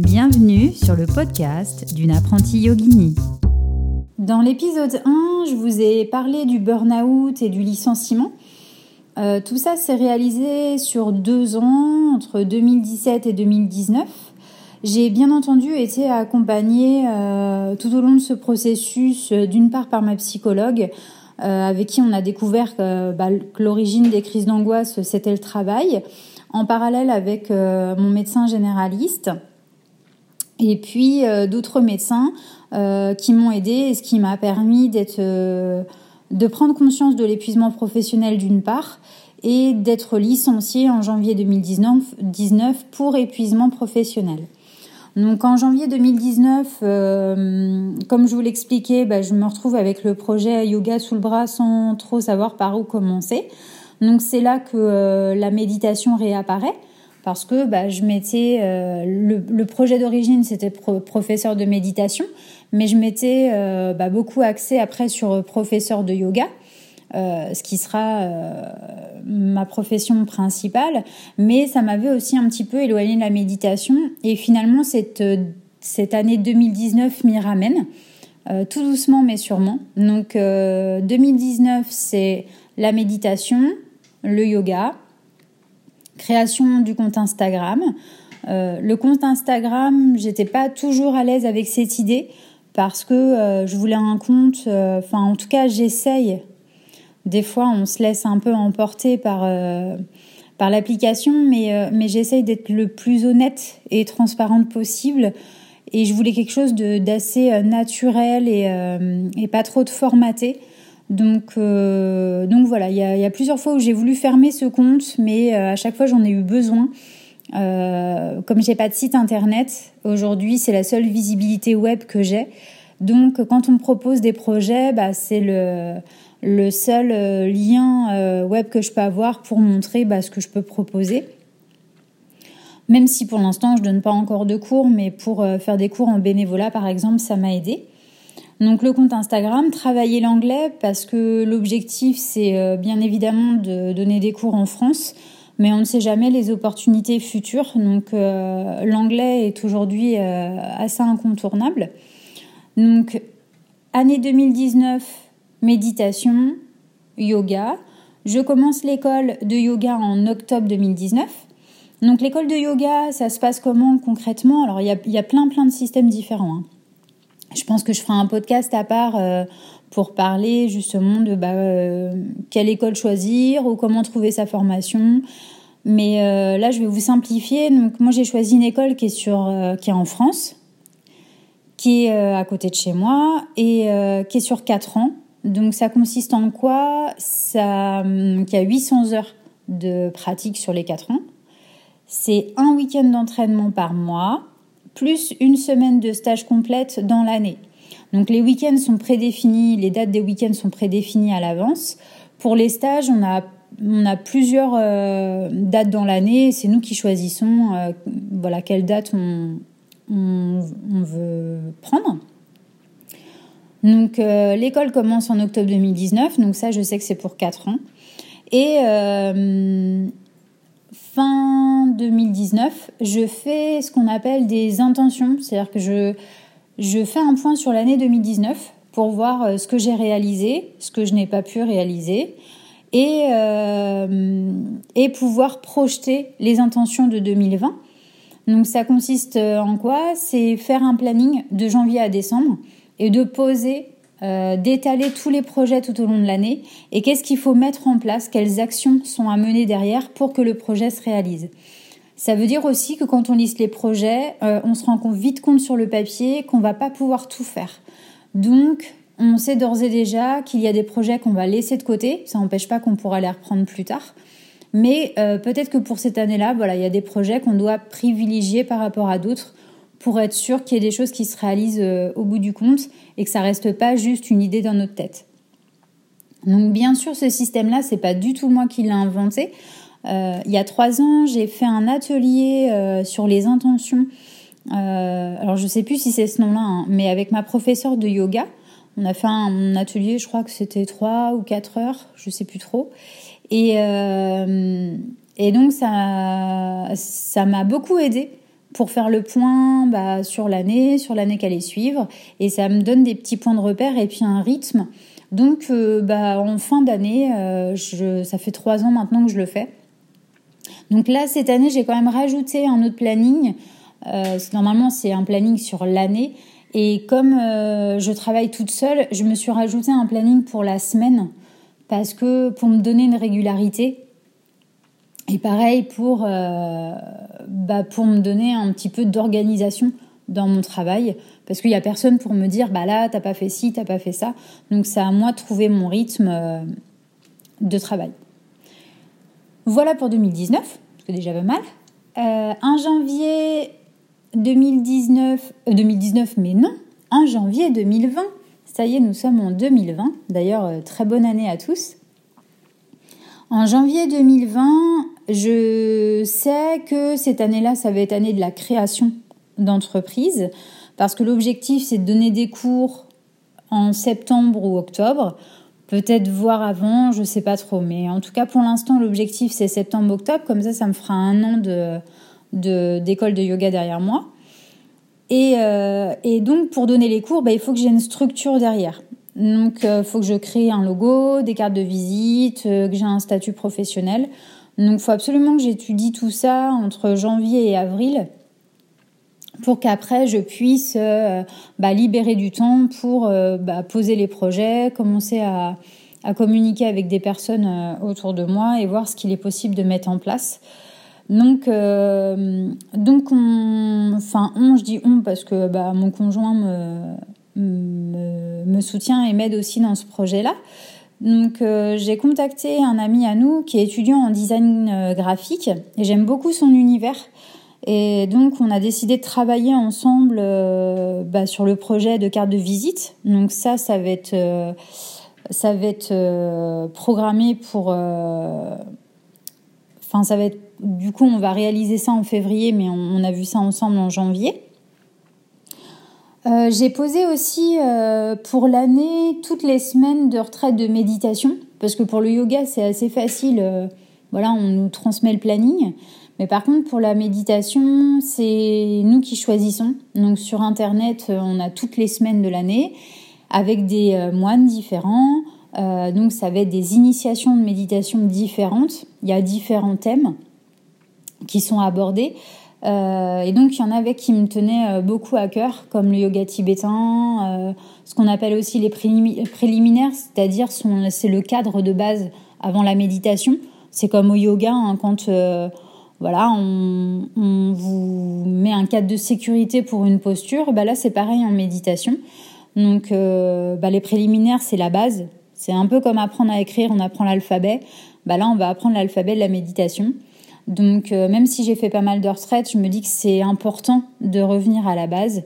Bienvenue sur le podcast d'une apprentie yogini. Dans l'épisode 1, je vous ai parlé du burn-out et du licenciement. Euh, tout ça s'est réalisé sur deux ans, entre 2017 et 2019. J'ai bien entendu été accompagnée euh, tout au long de ce processus, euh, d'une part par ma psychologue, avec qui on a découvert bah, que l'origine des crises d'angoisse, c'était le travail, en parallèle avec mon médecin généraliste et puis euh, d'autres médecins euh, qui m'ont aidé et ce qui m'a permis d'être euh, de prendre conscience de l'épuisement professionnel d'une part et d'être licenciée en janvier 2019 pour épuisement professionnel. Donc en janvier 2019, comme je vous l'expliquais, bah, je me retrouve avec le projet Yoga sous le bras sans trop savoir par où commencer. Donc c'est là que la méditation réapparaît parce que bah, je m'étais euh, le, projet d'origine c'était professeur de méditation, mais je m'étais euh, bah, beaucoup axé après sur professeur de yoga. Euh, ce qui sera ma profession principale, mais ça m'avait aussi un petit peu éloigné de la méditation. Et finalement, cette, cette année 2019 m'y ramène, tout doucement mais sûrement. Donc 2019, c'est la méditation, le yoga, création du compte Instagram. Euh, le compte Instagram, j'étais pas toujours à l'aise avec cette idée parce que euh, je voulais un compte, euh, enfin en tout cas j'essaye. Des fois on se laisse un peu emporter par, par l'application, mais, mais j'essaye d'être le plus honnête et transparente possible. Et je voulais quelque chose d'assez naturel et, et pas trop de formaté. Donc, euh, donc voilà, il y, a, plusieurs fois où j'ai voulu fermer ce compte, mais euh, à chaque fois j'en ai eu besoin. Euh, comme j'ai pas de site internet, aujourd'hui c'est la seule visibilité web que j'ai. Donc quand on me propose des projets, bah, c'est le, seul lien web que je peux avoir pour montrer bah, ce que je peux proposer. Même si pour l'instant je donne pas encore de cours, mais pour faire des cours en bénévolat par exemple, ça m'a aidé. Donc le compte Instagram, travailler l'anglais parce que l'objectif c'est euh, bien évidemment de donner des cours en France, mais on ne sait jamais les opportunités futures. Donc euh, l'anglais est aujourd'hui euh, assez incontournable. Donc année 2019, méditation, yoga. Je commence l'école de yoga en octobre 2019. Donc l'école de yoga, ça se passe comment concrètement? Alors il y a, y a, plein plein de systèmes différents. Hein. Je pense que je ferai un podcast à part euh, pour parler justement de bah, euh, quelle école choisir ou comment trouver sa formation. Mais euh, là, je vais vous simplifier. Donc, moi, j'ai choisi une école qui est sur, qui est en France, qui est à côté de chez moi et qui est sur 4 ans. Donc, ça consiste en quoi? Ça, hum, qui a 800 heures de pratique sur les 4 ans. C'est un week-end d'entraînement par mois plus une semaine de stage complète dans l'année. Donc les week-ends sont prédéfinis, les dates des week-ends sont prédéfinies à l'avance. Pour les stages, on a, plusieurs euh, dates dans l'année. C'est nous qui choisissons euh, voilà, quelle date on, on, veut prendre. Donc euh, l'école commence en octobre 2019, donc ça je sais que c'est pour 4 ans. Fin 2019, je fais ce qu'on appelle des intentions, c'est-à-dire que je, je fais un point sur l'année 2019 pour voir euh, ce que j'ai réalisé, ce que je n'ai pas pu réaliser, et, euh, et pouvoir projeter les intentions de 2020. Donc ça consiste en quoi? C'est faire un planning de janvier à décembre et de poser euh, d'étaler tous les projets tout au long de l'année et qu'est-ce qu'il faut mettre en place, quelles actions sont à mener derrière pour que le projet se réalise. Ça veut dire aussi que quand on liste les projets, euh, on se rend vite compte sur le papier qu'on va pas pouvoir tout faire. Donc, on sait d'ores et déjà qu'il y a des projets qu'on va laisser de côté. Ça n'empêche pas qu'on pourra les reprendre plus tard. Mais euh, peut-être que pour cette année-là, voilà, il y a des projets qu'on doit privilégier par rapport à d'autres pour être sûr qu'il y ait des choses qui se réalisent euh, au bout du compte et que ça reste pas juste une idée dans notre tête. Donc bien sûr, ce système-là, c'est pas du tout moi qui l'ai inventé. Euh, il y a trois ans, j'ai fait un atelier euh, sur les intentions. alors je sais plus si c'est ce nom-là, hein, mais avec ma professeure de yoga, on a fait un atelier, je crois que c'était trois ou quatre heures, je sais plus trop. Et, donc ça, ça m'a beaucoup aidé pour faire le point bah, sur l'année, sur l'année qu'elle allait suivre. Et ça me donne des petits points de repère et puis un rythme. Donc, euh, bah, en fin d'année, ça fait trois ans maintenant que je le fais. Donc là, cette année, j'ai quand même rajouté un autre planning. normalement, c'est un planning sur l'année. Et comme je travaille toute seule, je me suis rajouté un planning pour la semaine parce que pour me donner une régularité. Et pareil pour, euh, bah pour me donner un petit peu d'organisation dans mon travail, parce qu'il n'y a personne pour me dire, bah là, t'as pas fait ci, t'as pas fait ça. Donc c'est à moi de trouver mon rythme euh, de travail. Voilà pour 2019, c'est déjà pas mal. Euh, 1 janvier 2019, 2019, euh, mais non, 1 janvier 2020, ça y est, nous sommes en 2020. D'ailleurs, très bonne année à tous. En janvier 2020, je sais que cette année-là, ça va être année de la création d'entreprise, parce que l'objectif, c'est de donner des cours en septembre ou octobre. Peut-être voir avant, je sais pas trop. Mais en tout cas, pour l'instant, l'objectif, c'est septembre-octobre. Comme ça, ça me fera un an de, d'école de yoga derrière moi. Euh, et, donc, pour donner les cours, bah, il faut que j'ai une structure derrière. Donc, il euh, faut que je crée un logo, des cartes de visite, euh, que j'ai un statut professionnel. Donc, il faut absolument que j'étudie tout ça entre janvier et avril pour qu'après je puisse bah, libérer du temps pour bah, poser les projets, commencer à, communiquer avec des personnes autour de moi et voir ce qu'il est possible de mettre en place. Donc, euh, donc on, enfin, on, je dis on parce que bah, mon conjoint me, me, soutient et m'aide aussi dans ce projet-là. Donc, euh, j'ai contacté un ami à nous qui est étudiant en design euh, graphique et j'aime beaucoup son univers. Et donc, on a décidé de travailler ensemble bah, sur le projet de carte de visite. Donc, ça, ça va être, ça va être programmé pour. Enfin, ça va être du coup, on va réaliser ça en février, mais on, a vu ça ensemble en janvier. Euh, j'ai posé aussi euh, pour l'année toutes les semaines de retraite de méditation, parce que pour le yoga, c'est assez facile. Euh, voilà, on nous transmet le planning. Mais par contre, pour la méditation, c'est nous qui choisissons. Donc sur Internet, on a toutes les semaines de l'année avec des moines différents. donc ça va être des initiations de méditation différentes. Il y a différents thèmes qui sont abordés. Euh, et donc, il y en avait qui me tenaient euh, beaucoup à cœur, comme le yoga tibétain, euh, ce qu'on appelle aussi les préliminaires, c'est-à-dire c'est le cadre de base avant la méditation. C'est comme au yoga, hein, quand voilà, on, vous met un cadre de sécurité pour une posture, bah là c'est pareil en méditation. Donc, bah, les préliminaires, c'est la base. C'est un peu comme apprendre à écrire, on apprend l'alphabet. Bah là, on va apprendre l'alphabet de la méditation. Donc euh, même si j'ai fait pas mal de retraites, je me dis que c'est important de revenir à la base.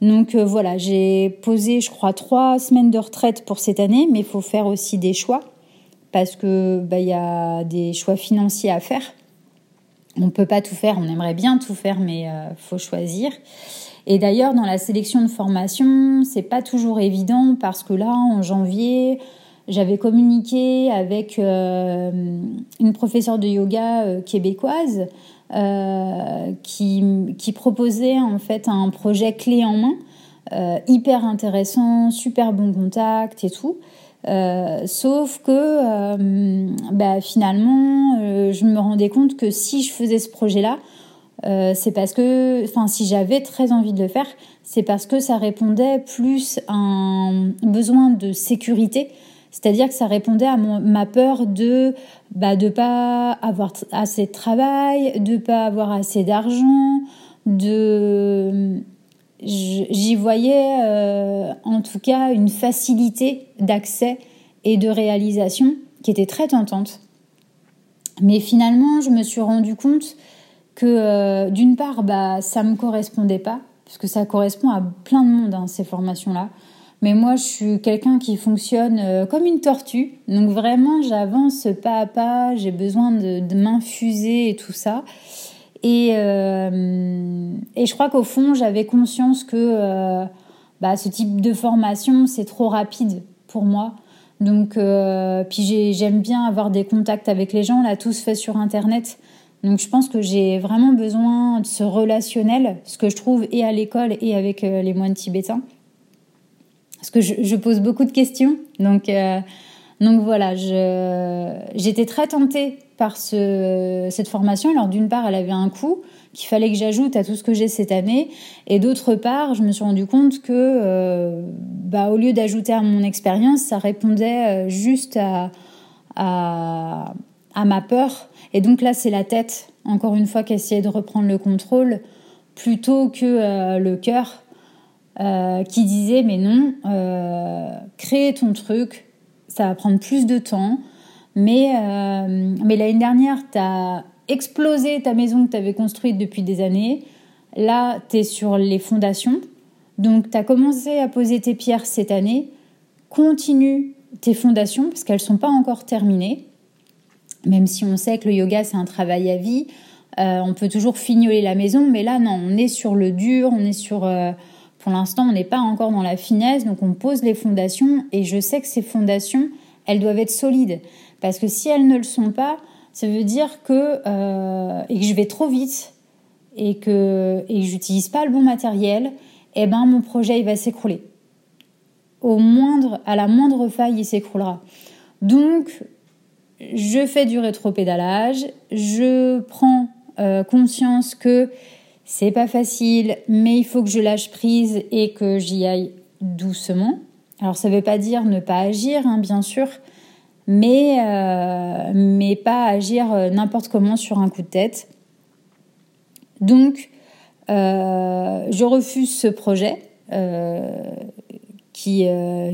Donc euh, voilà, j'ai posé, je crois, trois semaines de retraite pour cette année, mais il faut faire aussi des choix parce que bah, il y a des choix financiers à faire. On peut pas tout faire, on aimerait bien tout faire, mais euh, faut choisir. Et d'ailleurs, dans la sélection de formation, c'est pas toujours évident parce que là, en janvier, j'avais communiqué avec euh, une professeure de yoga euh, québécoise euh, qui, proposait en fait un projet clé en main, hyper intéressant, super bon contact et tout. sauf que bah, finalement, je me rendais compte que si je faisais ce projet-là, c'est parce que, enfin, si j'avais très envie de le faire, c'est parce que ça répondait plus à un besoin de sécurité c'est-à-dire que ça répondait à ma peur de bah, de pas avoir assez de travail, de pas avoir assez d'argent, de j'y voyais euh, en tout cas une facilité d'accès et de réalisation qui était très tentante. Mais finalement, je me suis rendu compte que euh, d'une part, bah, ça me correspondait pas, puisque ça correspond à plein de monde, hein, ces formations-là. Mais moi, je suis quelqu'un qui fonctionne euh, comme une tortue. Donc vraiment, j'avance pas à pas. J'ai besoin de, m'infuser et tout ça. Et, euh, et je crois qu'au fond, j'avais conscience que euh, bah, ce type de formation, c'est trop rapide pour moi. Donc, puis j'aime bien avoir des contacts avec les gens. Là, tout se fait sur Internet. Donc je pense que j'ai vraiment besoin de ce relationnel, ce que je trouve et à l'école et avec les moines tibétains. Parce que je, pose beaucoup de questions. Donc, donc voilà, j'étais très tentée par ce, cette formation. Alors d'une part, elle avait un coût qu'il fallait que j'ajoute à tout ce que j'ai cette année. Et d'autre part, je me suis rendu compte que, euh, bah, au lieu d'ajouter à mon expérience, ça répondait euh, juste à, à, ma peur. Et donc là, c'est la tête, encore une fois, qui essayait de reprendre le contrôle plutôt que euh, le cœur qui disait mais non, crée ton truc, ça va prendre plus de temps. Mais, mais l'année dernière, tu as explosé ta maison que tu avais construite depuis des années. Là, tu es sur les fondations. Donc, tu as commencé à poser tes pierres cette année. Continue tes fondations parce qu'elles ne sont pas encore terminées. Même si on sait que le yoga, c'est un travail à vie, euh, on peut toujours fignoler la maison. Mais là, non, on est sur le dur, on est sur... Pour l'instant, on n'est pas encore dans la finesse, donc on pose les fondations. Et je sais que ces fondations, elles doivent être solides. Parce que si elles ne le sont pas, ça veut dire que euh, et que je vais trop vite et que et que j'utilise pas le bon matériel, eh ben mon projet il va s'écrouler. Au moindre à la moindre faille, il s'écroulera. Donc je fais du rétropédalage, je prends euh, conscience que c'est pas facile, mais il faut que je lâche prise et que j'y aille doucement. Alors ça veut pas dire ne pas agir, hein, bien sûr, mais, euh, mais pas agir euh, n'importe comment sur un coup de tête. Donc, euh, je refuse ce projet qui,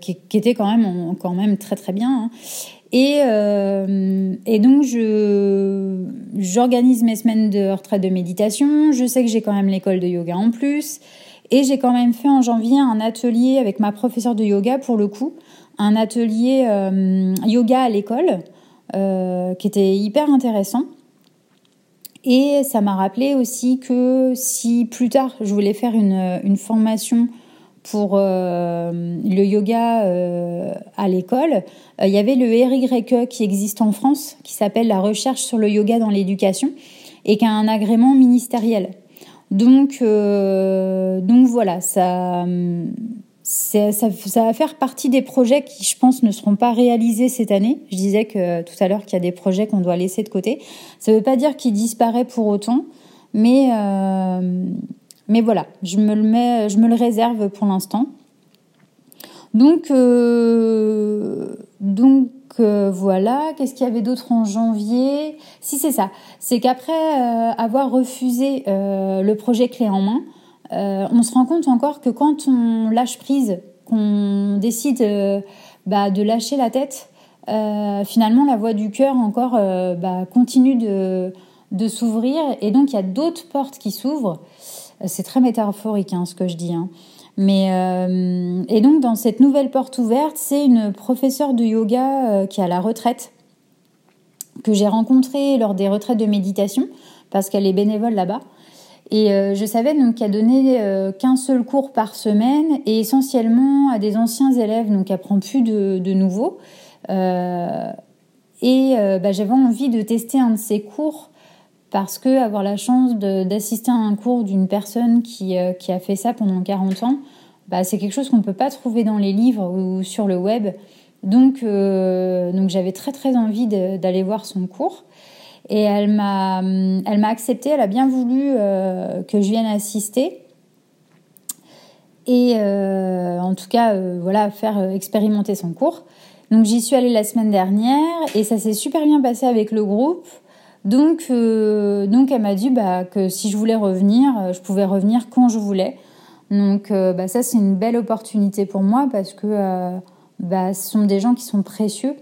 qui, était quand même, quand même très très bien. Hein. Et, et, donc, je, j'organise mes semaines de retraite de méditation. Je sais que j'ai quand même l'école de yoga en plus. Et j'ai quand même fait en janvier un atelier avec ma professeure de yoga pour le coup, un atelier euh, yoga à l'école euh, qui était hyper intéressant. Et ça m'a rappelé aussi que si plus tard je voulais faire une, une formation pour euh, le yoga à l'école, il y avait le RYE qui existe en France, qui s'appelle la recherche sur le yoga dans l'éducation, et qui a un agrément ministériel. Donc, donc voilà, ça, ça, ça, va faire partie des projets qui, je pense, ne seront pas réalisés cette année. Je disais que tout à l'heure qu'il y a des projets qu'on doit laisser de côté. Ça ne veut pas dire qu'il disparaît pour autant, mais euh, mais voilà, je me le réserve pour l'instant. Donc euh, donc euh, voilà, qu'est-ce qu'il y avait d'autre en janvier? Si c'est ça, c'est qu'après avoir refusé le projet clé en main, euh, on se rend compte encore que quand on lâche prise, qu'on décide euh, bah, de lâcher la tête, euh, finalement la voix du cœur encore bah, continue de, s'ouvrir et donc il y a d'autres portes qui s'ouvrent. C'est très métaphorique hein, ce que je dis. Hein. Mais et donc dans cette nouvelle porte ouverte, c'est une professeure de yoga qui est à la retraite que j'ai rencontrée lors des retraites de méditation parce qu'elle est bénévole là-bas. Et euh, je savais donc qu'elle donnait euh, qu'un seul cours par semaine et essentiellement à des anciens élèves, donc elle prend plus de, de nouveaux. Euh, et bah, j'avais envie de tester un de ses cours parce que avoir la chance d'assister à un cours d'une personne qui, qui, a fait ça pendant 40 ans, bah, c'est quelque chose qu'on ne peut pas trouver dans les livres ou sur le web. Donc, donc j'avais très très envie d'aller voir son cours. Et elle m'a, m'a accepté, elle a bien voulu euh, que je vienne assister. Et euh, en tout cas, euh, voilà, faire expérimenter son cours. Donc j'y suis allée la semaine dernière et ça s'est super bien passé avec le groupe. Donc, donc elle m'a dit bah, que si je voulais revenir, je pouvais revenir quand je voulais. Donc bah, ça c'est une belle opportunité pour moi parce que bah, ce sont des gens qui sont précieux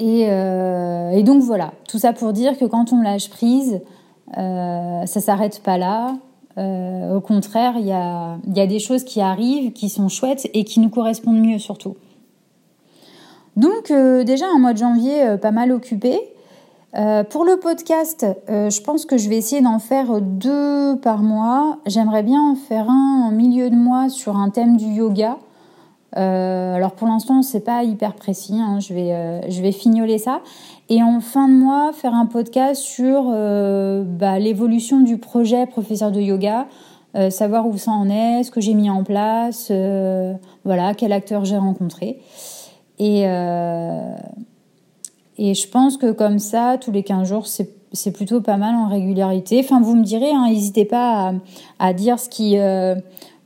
euh, et, donc voilà, tout ça pour dire que quand on lâche prise, euh, ça s'arrête pas là. Euh, au contraire, il y a, des choses qui arrivent, qui sont chouettes et qui nous correspondent mieux surtout. Donc euh, déjà un mois de janvier pas mal occupé. Pour le podcast, je pense que je vais essayer d'en faire deux par mois. J'aimerais bien en faire un en milieu de mois sur un thème du yoga. alors pour l'instant, c'est pas hyper précis. Hein, je vais je vais fignoler ça. Et en fin de mois, faire un podcast sur bah, l'évolution du projet professeur de yoga, savoir où ça en est, ce que j'ai mis en place, voilà, quel acteur j'ai rencontré. Et, et je pense que comme ça, tous les 15 jours, c'est plutôt pas mal en régularité. Enfin, vous me direz, hein, n'hésitez pas à, dire ce, qui, euh,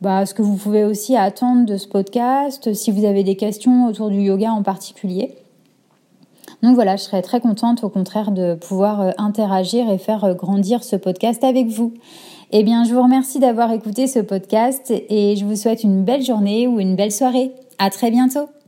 bah, ce que vous pouvez aussi attendre de ce podcast, si vous avez des questions autour du yoga en particulier. Donc voilà, je serais très contente au contraire de pouvoir euh, interagir et faire euh, grandir ce podcast avec vous. Eh bien, je vous remercie d'avoir écouté ce podcast et je vous souhaite une belle journée ou une belle soirée. À très bientôt!